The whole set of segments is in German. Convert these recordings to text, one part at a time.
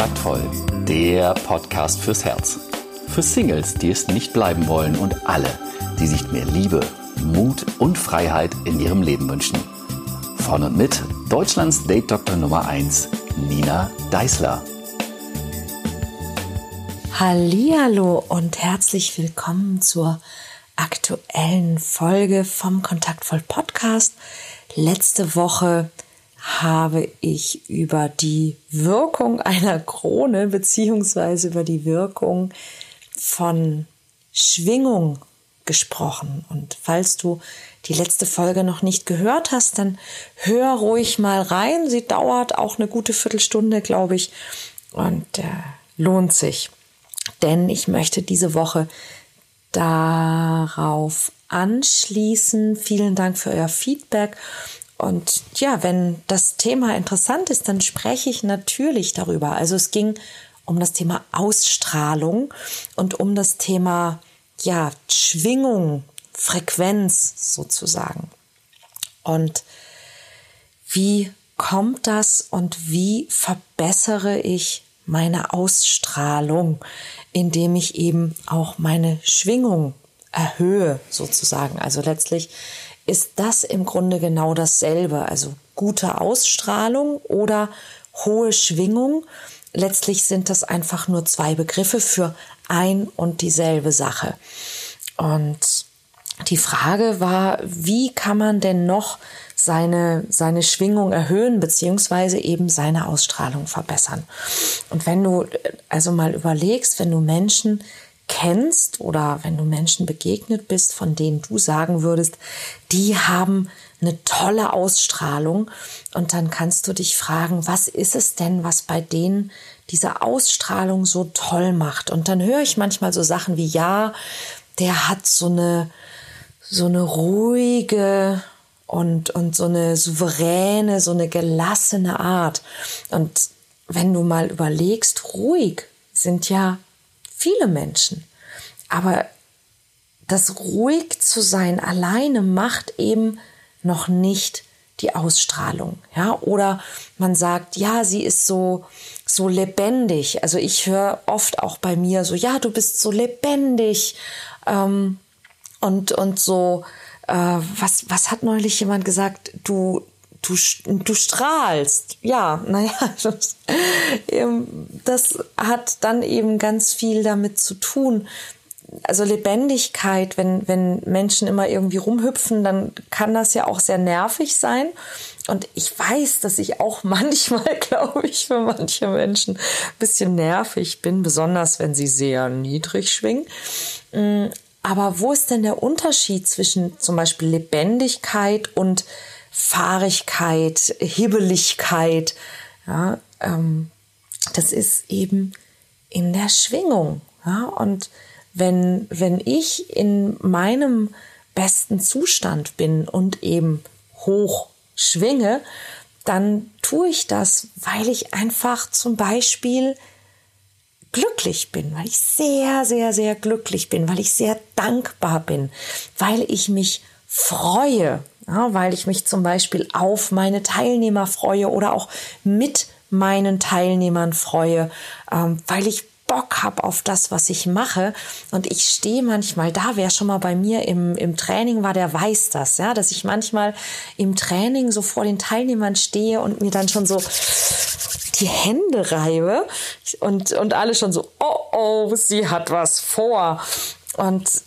Kontaktvoll, der Podcast fürs Herz. Für Singles, die es nicht bleiben wollen und alle, die sich mehr Liebe, Mut und Freiheit in ihrem Leben wünschen. Von und mit Deutschlands Date-Doktor Nummer 1, Nina Deißler. Hallihallo und herzlich willkommen zur aktuellen Folge vom Kontaktvoll Podcast. Letzte Woche habe ich über die Wirkung einer Krone beziehungsweise über die Wirkung von Schwingung gesprochen. Und falls du die letzte Folge noch nicht gehört hast, dann hör ruhig mal rein. Sie dauert auch eine gute Viertelstunde, glaube ich, und äh, lohnt sich. Denn ich möchte diese Woche darauf anschließen. Vielen Dank für euer Feedback und ja, wenn das Thema interessant ist, dann spreche ich natürlich darüber. Also es ging um das Thema Ausstrahlung und um das Thema ja, Schwingung, Frequenz sozusagen. Und wie kommt das und wie verbessere ich meine Ausstrahlung, indem ich eben auch meine Schwingung erhöhe sozusagen. Also letztlich ist das im Grunde genau dasselbe. Also gute Ausstrahlung oder hohe Schwingung. Letztlich sind das einfach nur zwei Begriffe für ein und dieselbe Sache. Und die Frage war, wie kann man denn noch seine, seine Schwingung erhöhen, beziehungsweise eben seine Ausstrahlung verbessern. Und wenn du also mal überlegst, wenn du Menschen kennst oder wenn du Menschen begegnet bist, von denen du sagen würdest, die haben eine tolle Ausstrahlung und dann kannst du dich fragen, was ist es denn, was bei denen diese Ausstrahlung so toll macht? Und dann höre ich manchmal so Sachen wie, ja, der hat so eine, so eine ruhige und, und so eine souveräne, so eine gelassene Art. Und wenn du mal überlegst, ruhig sind ja viele Menschen. Aber das ruhig zu sein alleine macht eben noch nicht die Ausstrahlung, ja, oder man sagt, ja, sie ist so so lebendig. Also ich höre oft auch bei mir so, ja, du bist so lebendig ähm, und und so. Äh, was was hat neulich jemand gesagt? Du du, du strahlst. Ja, naja, das, das hat dann eben ganz viel damit zu tun. Also Lebendigkeit, wenn, wenn Menschen immer irgendwie rumhüpfen, dann kann das ja auch sehr nervig sein. Und ich weiß, dass ich auch manchmal, glaube ich, für manche Menschen ein bisschen nervig bin, besonders wenn sie sehr niedrig schwingen. Mm, aber wo ist denn der Unterschied zwischen zum Beispiel Lebendigkeit und Fahrigkeit, Hibbeligkeit. Ja, ähm, das ist eben in der Schwingung. Ja, und wenn, wenn ich in meinem besten Zustand bin und eben hoch schwinge, dann tue ich das, weil ich einfach zum Beispiel glücklich bin, weil ich sehr, sehr, sehr glücklich bin, weil ich sehr dankbar bin, weil ich mich freue, ja, weil ich mich zum Beispiel auf meine Teilnehmer freue oder auch mit meinen Teilnehmern freue, ähm, weil ich Bock habe auf das, was ich mache. Und ich stehe manchmal da, wer schon mal bei mir im, im Training war, der weiß das, ja, dass ich manchmal im Training so vor den Teilnehmern stehe und mir dann schon so die Hände reibe und, und alle schon so, oh oh, sie hat was vor. Und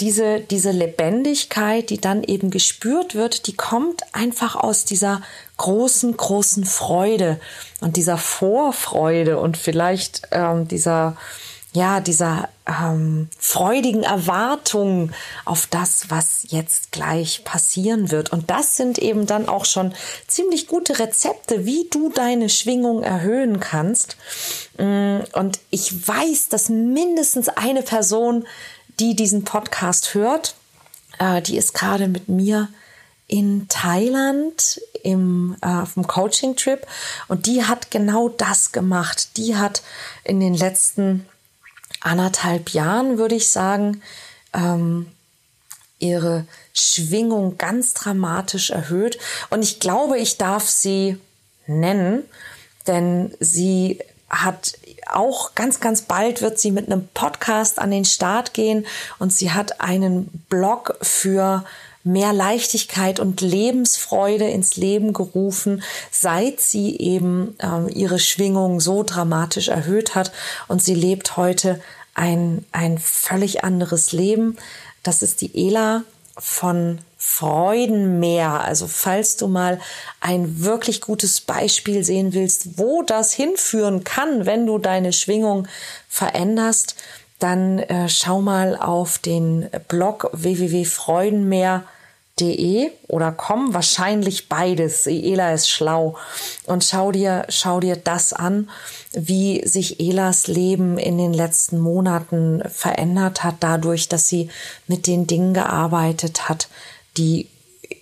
diese, diese Lebendigkeit, die dann eben gespürt wird, die kommt einfach aus dieser großen, großen Freude und dieser Vorfreude und vielleicht ähm, dieser, ja, dieser ähm, freudigen Erwartung auf das, was jetzt gleich passieren wird. Und das sind eben dann auch schon ziemlich gute Rezepte, wie du deine Schwingung erhöhen kannst. Mm, und ich weiß, dass mindestens eine Person die diesen Podcast hört, äh, die ist gerade mit mir in Thailand im, äh, dem Coaching-Trip und die hat genau das gemacht. Die hat in den letzten anderthalb Jahren, würde ich sagen, ähm, ihre Schwingung ganz dramatisch erhöht. Und ich glaube, ich darf sie nennen, denn sie hat auch ganz, ganz bald wird sie mit einem Podcast an den Start gehen und sie hat einen Blog für mehr Leichtigkeit und Lebensfreude ins Leben gerufen, seit sie eben ähm, ihre Schwingung so dramatisch erhöht hat und sie lebt heute ein, ein völlig anderes Leben. Das ist die Ela von Freudenmeer. Also falls du mal ein wirklich gutes Beispiel sehen willst, wo das hinführen kann, wenn du deine Schwingung veränderst, dann äh, schau mal auf den Blog www.freudenmeer.com de oder com, wahrscheinlich beides. Ela ist schlau. Und schau dir, schau dir das an, wie sich Elas Leben in den letzten Monaten verändert hat, dadurch, dass sie mit den Dingen gearbeitet hat, die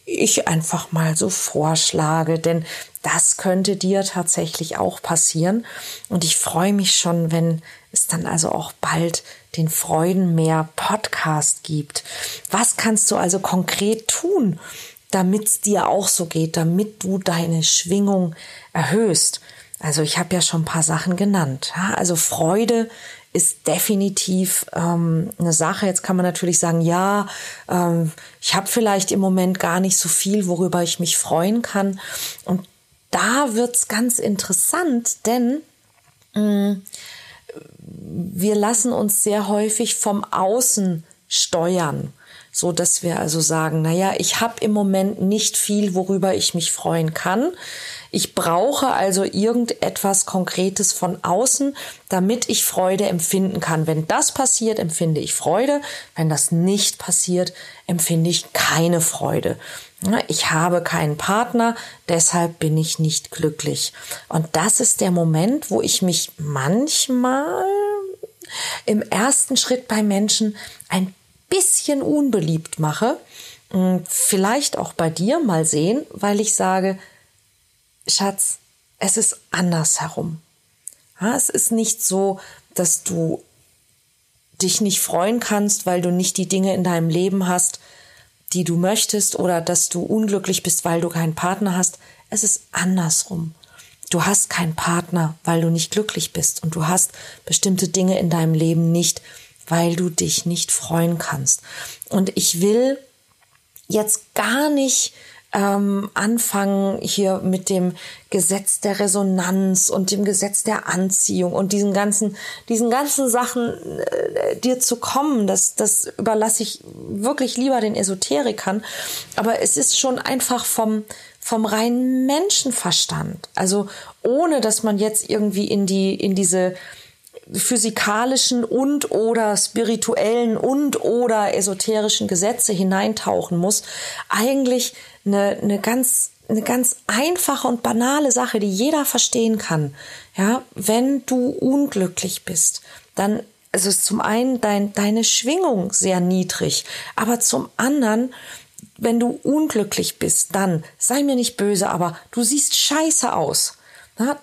ich einfach mal so vorschlage, denn das könnte dir tatsächlich auch passieren. Und ich freue mich schon, wenn es dann also auch bald den Freudenmeer Podcast gibt. Was kannst du also konkret tun, damit es dir auch so geht, damit du deine Schwingung erhöhst? Also ich habe ja schon ein paar Sachen genannt. Also Freude ist definitiv ähm, eine Sache. Jetzt kann man natürlich sagen, ja, ähm, ich habe vielleicht im Moment gar nicht so viel, worüber ich mich freuen kann. Und da wird's ganz interessant, denn mh, mm, wir lassen uns sehr häufig vom Außen steuern, so dass wir also sagen, na ja, ich habe im Moment nicht viel, worüber ich mich freuen kann. Ich brauche also irgendetwas Konkretes von außen, damit ich Freude empfinden kann. Wenn das passiert, empfinde ich Freude. Wenn das nicht passiert, empfinde ich keine Freude. Ich habe keinen Partner, deshalb bin ich nicht glücklich. Und das ist der Moment, wo ich mich manchmal im ersten Schritt bei Menschen ein bisschen unbeliebt mache. Hm, vielleicht auch bei dir mal sehen, weil ich sage, Schatz, es ist andersherum. es ist nicht so, dass du dich nicht freuen kannst, weil du nicht die Dinge in deinem Leben hast, die du möchtest oder dass du unglücklich bist, weil du keinen Partner hast. Es ist andersrum. Du hast keinen Partner, weil du nicht glücklich bist und du hast bestimmte Dinge in deinem Leben nicht, weil du dich nicht freuen kannst. Und ich will jetzt gar nicht ähm, anfangen hier mit dem Gesetz der Resonanz und dem Gesetz der Anziehung und diesen ganzen, diesen ganzen Sachen äh, dir zu kommen, das, das überlasse ich wirklich lieber den Esoterikern. Aber es ist schon einfach vom, vom reinen Menschenverstand. Also ohne, dass man jetzt irgendwie in die, in diese physikalischen und oder spirituellen und oder esoterischen Gesetze hineintauchen muss, eigentlich eine, eine ganz eine ganz einfache und banale Sache, die jeder verstehen kann. Ja, wenn du unglücklich bist, dann ist zum einen dein, deine Schwingung sehr niedrig, aber zum anderen, wenn du unglücklich bist, dann sei mir nicht böse, aber du siehst scheiße aus.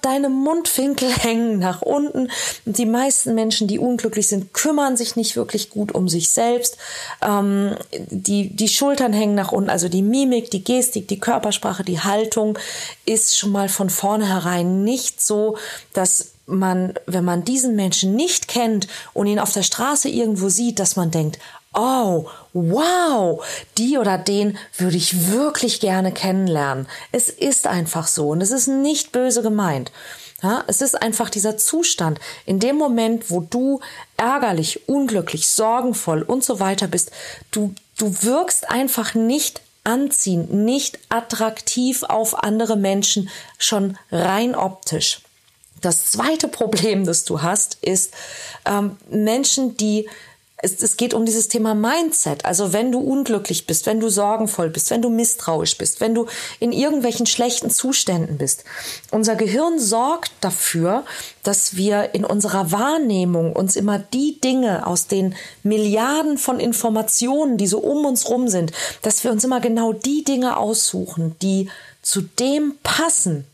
Deine Mundwinkel hängen nach unten. Die meisten Menschen, die unglücklich sind, kümmern sich nicht wirklich gut um sich selbst. Ähm, die, die Schultern hängen nach unten, also die Mimik, die Gestik, die Körpersprache, die Haltung ist schon mal von vornherein nicht so, dass man, wenn man diesen Menschen nicht kennt und ihn auf der Straße irgendwo sieht, dass man denkt, oh, wow, die oder den würde ich wirklich gerne kennenlernen. Es ist einfach so und es ist nicht böse gemeint. Ja, es ist einfach dieser Zustand. In dem Moment, wo du ärgerlich, unglücklich, sorgenvoll und so weiter bist, du, du wirkst einfach nicht anziehend, nicht attraktiv auf andere Menschen, schon rein optisch. Das zweite Problem, das du hast, ist ähm, Menschen, die es, es geht um dieses Thema Mindset. Also wenn du unglücklich bist, wenn du sorgenvoll bist, wenn du misstrauisch bist, wenn du in irgendwelchen schlechten Zuständen bist. Unser Gehirn sorgt dafür, dass wir in unserer Wahrnehmung uns immer die Dinge aus den Milliarden von Informationen, die so um uns rum sind, dass wir uns immer genau die Dinge aussuchen, die zu dem passen,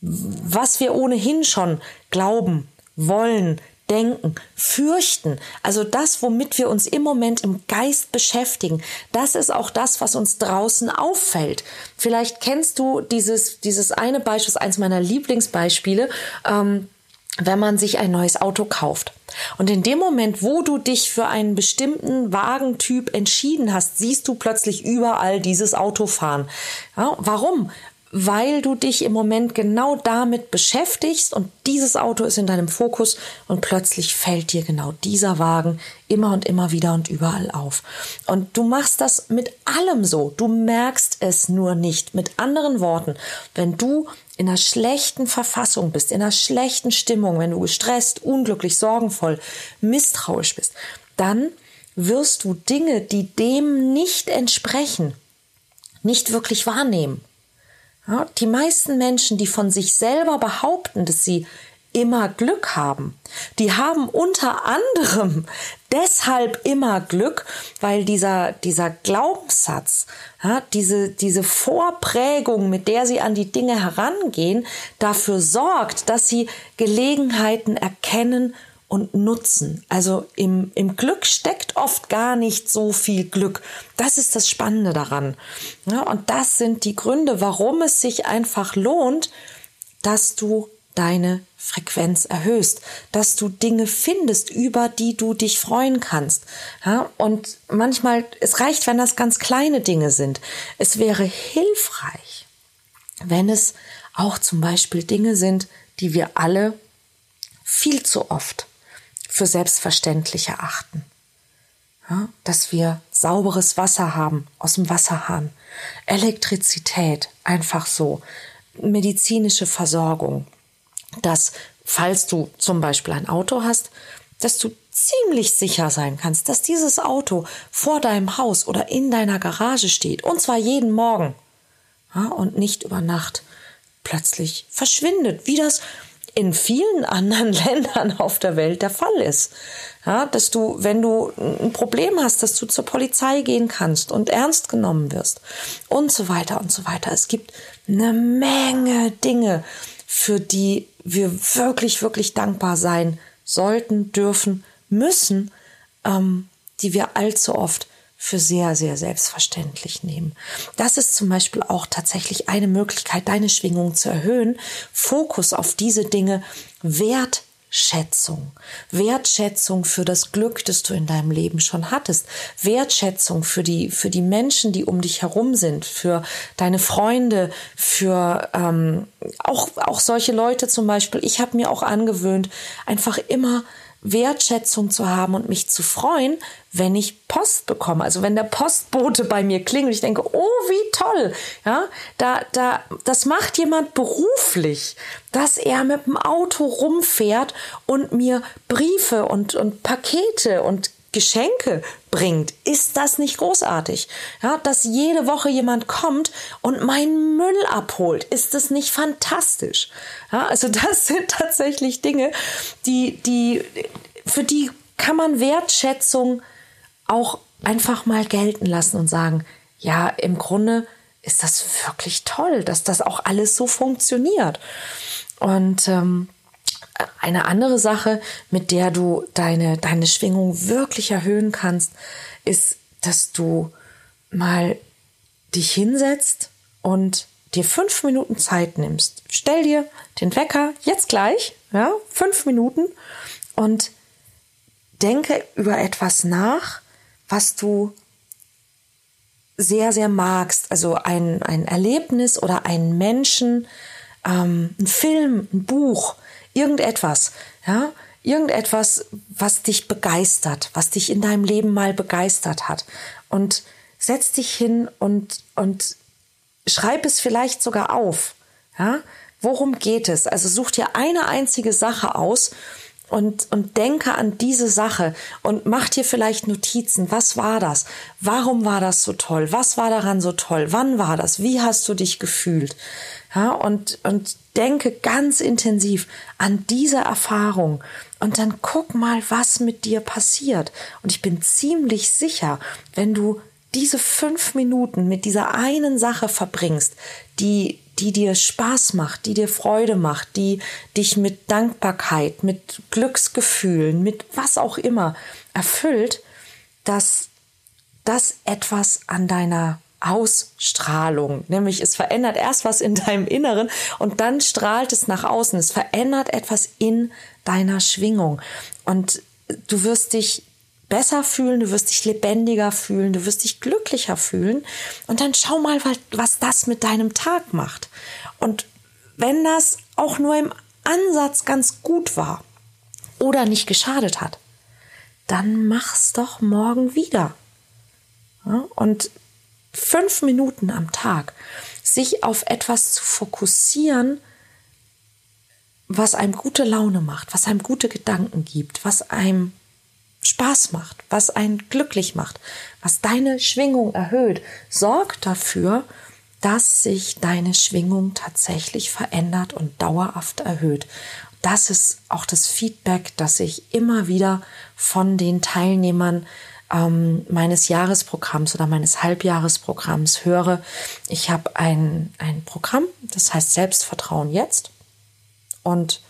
was wir ohnehin schon glauben, wollen, denken, fürchten, also das, womit wir uns im Moment im Geist beschäftigen, das ist auch das, was uns draußen auffällt. Vielleicht kennst du dieses, dieses eine Beispiel, eins meiner Lieblingsbeispiele. Ähm, wenn man sich ein neues Auto kauft. Und in dem Moment, wo du dich für einen bestimmten Wagentyp entschieden hast, siehst du plötzlich überall dieses Auto fahren. Ja, warum? Weil du dich im Moment genau damit beschäftigst und dieses Auto ist in deinem Fokus und plötzlich fällt dir genau dieser Wagen immer und immer wieder und überall auf. Und du machst das mit allem so. Du merkst es nur nicht. Mit anderen Worten, wenn du in einer schlechten Verfassung bist, in einer schlechten Stimmung, wenn du gestresst, unglücklich, sorgenvoll, misstrauisch bist, dann wirst du Dinge, die dem nicht entsprechen, nicht wirklich wahrnehmen. Ja, die meisten Menschen, die von sich selber behaupten, dass sie immer Glück haben, die haben unter anderem deshalb immer Glück, weil dieser, dieser Glaubenssatz, ja, diese, diese Vorprägung, mit der sie an die Dinge herangehen, dafür sorgt, dass sie Gelegenheiten erkennen und nutzen. Also im, im Glück steckt oft gar nicht so viel Glück. Das ist das Spannende daran. Ja, und das sind die Gründe, warum es sich einfach lohnt, dass du deine Frequenz erhöhst, dass du Dinge findest, über die du dich freuen kannst. Ja, und manchmal, es reicht, wenn das ganz kleine Dinge sind. Es wäre hilfreich, wenn es auch zum Beispiel Dinge sind, die wir alle viel zu oft für selbstverständlich erachten. Ja, dass wir sauberes Wasser haben aus dem Wasserhahn, Elektrizität, einfach so, medizinische Versorgung, dass falls du zum Beispiel ein Auto hast, dass du ziemlich sicher sein kannst, dass dieses Auto vor deinem Haus oder in deiner Garage steht, und zwar jeden Morgen. Ja, und nicht über Nacht plötzlich verschwindet, wie das in vielen anderen Ländern auf der Welt der Fall ist. Ja, dass du, wenn du ein Problem hast, dass du zur Polizei gehen kannst und ernst genommen wirst und so weiter und so weiter. Es gibt eine Menge Dinge, für die wir wirklich, wirklich dankbar sein sollten, dürfen, müssen, ähm, die wir allzu oft für sehr, sehr selbstverständlich nehmen. Das ist zum Beispiel auch tatsächlich eine Möglichkeit, deine Schwingung zu erhöhen. Fokus auf diese Dinge, Wertschätzung. Wertschätzung für das Glück, das du in deinem Leben schon hattest. Wertschätzung für die, für die Menschen, die um dich herum sind, für deine Freunde, für ähm, auch, auch solche Leute zum Beispiel. Ich habe mir auch angewöhnt, einfach immer Wertschätzung zu haben und mich zu freuen, wenn ich Post bekomme. Also wenn der Postbote bei mir klingelt, ich denke, oh, wie toll. Ja, da, da, das macht jemand beruflich, dass er mit dem Auto rumfährt und mir Briefe und, und Pakete und Geschenke bringt, ist das nicht großartig? Ja, dass jede Woche jemand kommt und meinen Müll abholt, ist das nicht fantastisch? Ja, also das sind tatsächlich Dinge, die, die, für die kann man Wertschätzung auch einfach mal gelten lassen und sagen, ja, im Grunde ist das wirklich toll, dass das auch alles so funktioniert. Und ähm, eine andere Sache, mit der du deine, deine Schwingung wirklich erhöhen kannst, ist, dass du mal dich hinsetzt und dir fünf Minuten Zeit nimmst. Stell dir den Wecker jetzt gleich, ja, fünf Minuten und denke über etwas nach, was du sehr, sehr magst. Also ein, ein Erlebnis oder einen Menschen, ähm, ein Film, ein Buch, irgendetwas, ja, irgendetwas, was dich begeistert, was dich in deinem Leben mal begeistert hat. Und setz dich hin und, und schreib es vielleicht sogar auf. Ja? Worum geht es? Also such dir eine einzige Sache aus und, und denke an diese Sache und mach dir vielleicht Notizen. Was war das? Warum war das so toll? Was war daran so toll? Wann war das? Wie hast du dich gefühlt? Ja, und, und denke ganz intensiv an diese Erfahrung und dann guck mal, was mit dir passiert. Und ich bin ziemlich sicher, wenn du diese fünf Minuten mit dieser einen Sache verbringst, die, die dir Spaß macht, die dir Freude macht, die dich mit Dankbarkeit, mit Glücksgefühlen, mit was auch immer erfüllt, dass das etwas an deiner Ausstrahlung. Nämlich es verändert erst was in deinem Inneren und dann strahlt es nach außen. Es verändert etwas in deiner Schwingung. Und du wirst dich besser fühlen, du wirst dich lebendiger fühlen, du wirst dich glücklicher fühlen. Und dann schau mal, was das mit deinem Tag macht. Und wenn das auch nur im Ansatz ganz gut war oder nicht geschadet hat, dann mach's doch morgen wieder. Und fünf Minuten am Tag sich auf etwas zu fokussieren, was einem gute Laune macht, was einem gute Gedanken gibt, was einem Spaß macht, was einen glücklich macht, was deine Schwingung erhöht, sorgt dafür, dass sich deine Schwingung tatsächlich verändert und dauerhaft erhöht. Das ist auch das Feedback, das ich immer wieder von den Teilnehmern ähm, meines Jahresprogramms oder meines Halbjahresprogramms höre. Ich habe ein, ein Programm, das heißt Selbstvertrauen jetzt. Und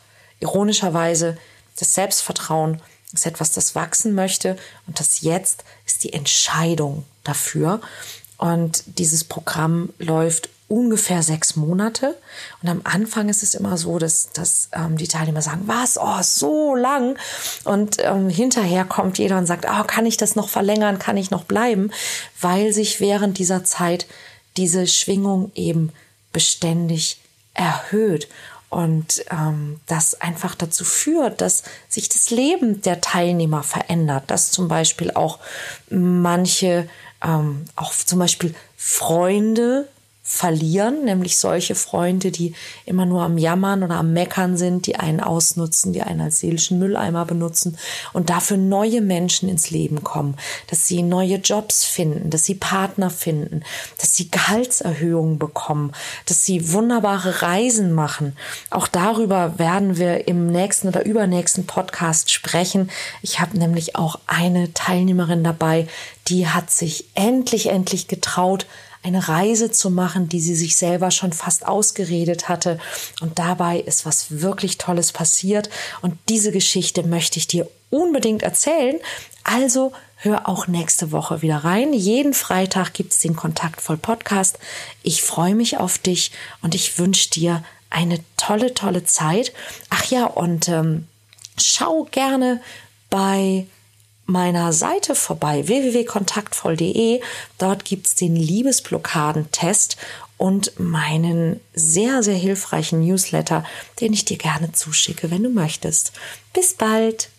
ironischerweise, das Selbstvertrauen ist etwas, das wachsen möchte. Und das jetzt ist die Entscheidung dafür. Und dieses Programm läuft ungefähr sechs Monate. Und am Anfang ist es immer so, dass, dass ähm, die Teilnehmer sagen, was, oh, so lang. Und ähm, hinterher kommt jeder und sagt, oh, kann ich das noch verlängern, kann ich noch bleiben, weil sich während dieser Zeit diese Schwingung eben beständig erhöht. Und ähm, das einfach dazu führt, dass sich das Leben der Teilnehmer verändert, dass zum Beispiel auch manche, ähm, auch zum Beispiel Freunde verlieren, nämlich solche Freunde, die immer nur am Jammern oder am Meckern sind, die einen ausnutzen, die einen als seelischen Mülleimer benutzen und dafür neue Menschen ins Leben kommen, dass sie neue Jobs finden, dass sie Partner finden, dass sie Gehaltserhöhungen bekommen, dass sie wunderbare Reisen machen. Auch darüber werden wir im nächsten oder übernächsten Podcast sprechen. Ich habe nämlich auch eine Teilnehmerin dabei, die hat sich endlich, endlich getraut, eine Reise zu machen, die sie sich selber schon fast ausgeredet hatte. Und dabei ist was wirklich Tolles passiert. Und diese Geschichte möchte ich dir unbedingt erzählen. Also hör auch nächste Woche wieder rein. Jeden Freitag gibt es den Kontaktvoll Podcast. Ich freue mich auf dich und ich wünsche dir eine tolle, tolle Zeit. Ach ja, und ähm, schau gerne bei meiner Seite vorbei, www.kontaktvoll.de. Dort gibt's den Liebesblockaden-Test und meinen sehr, sehr hilfreichen Newsletter, den ich dir gerne zuschicke, wenn du möchtest. Bis bald!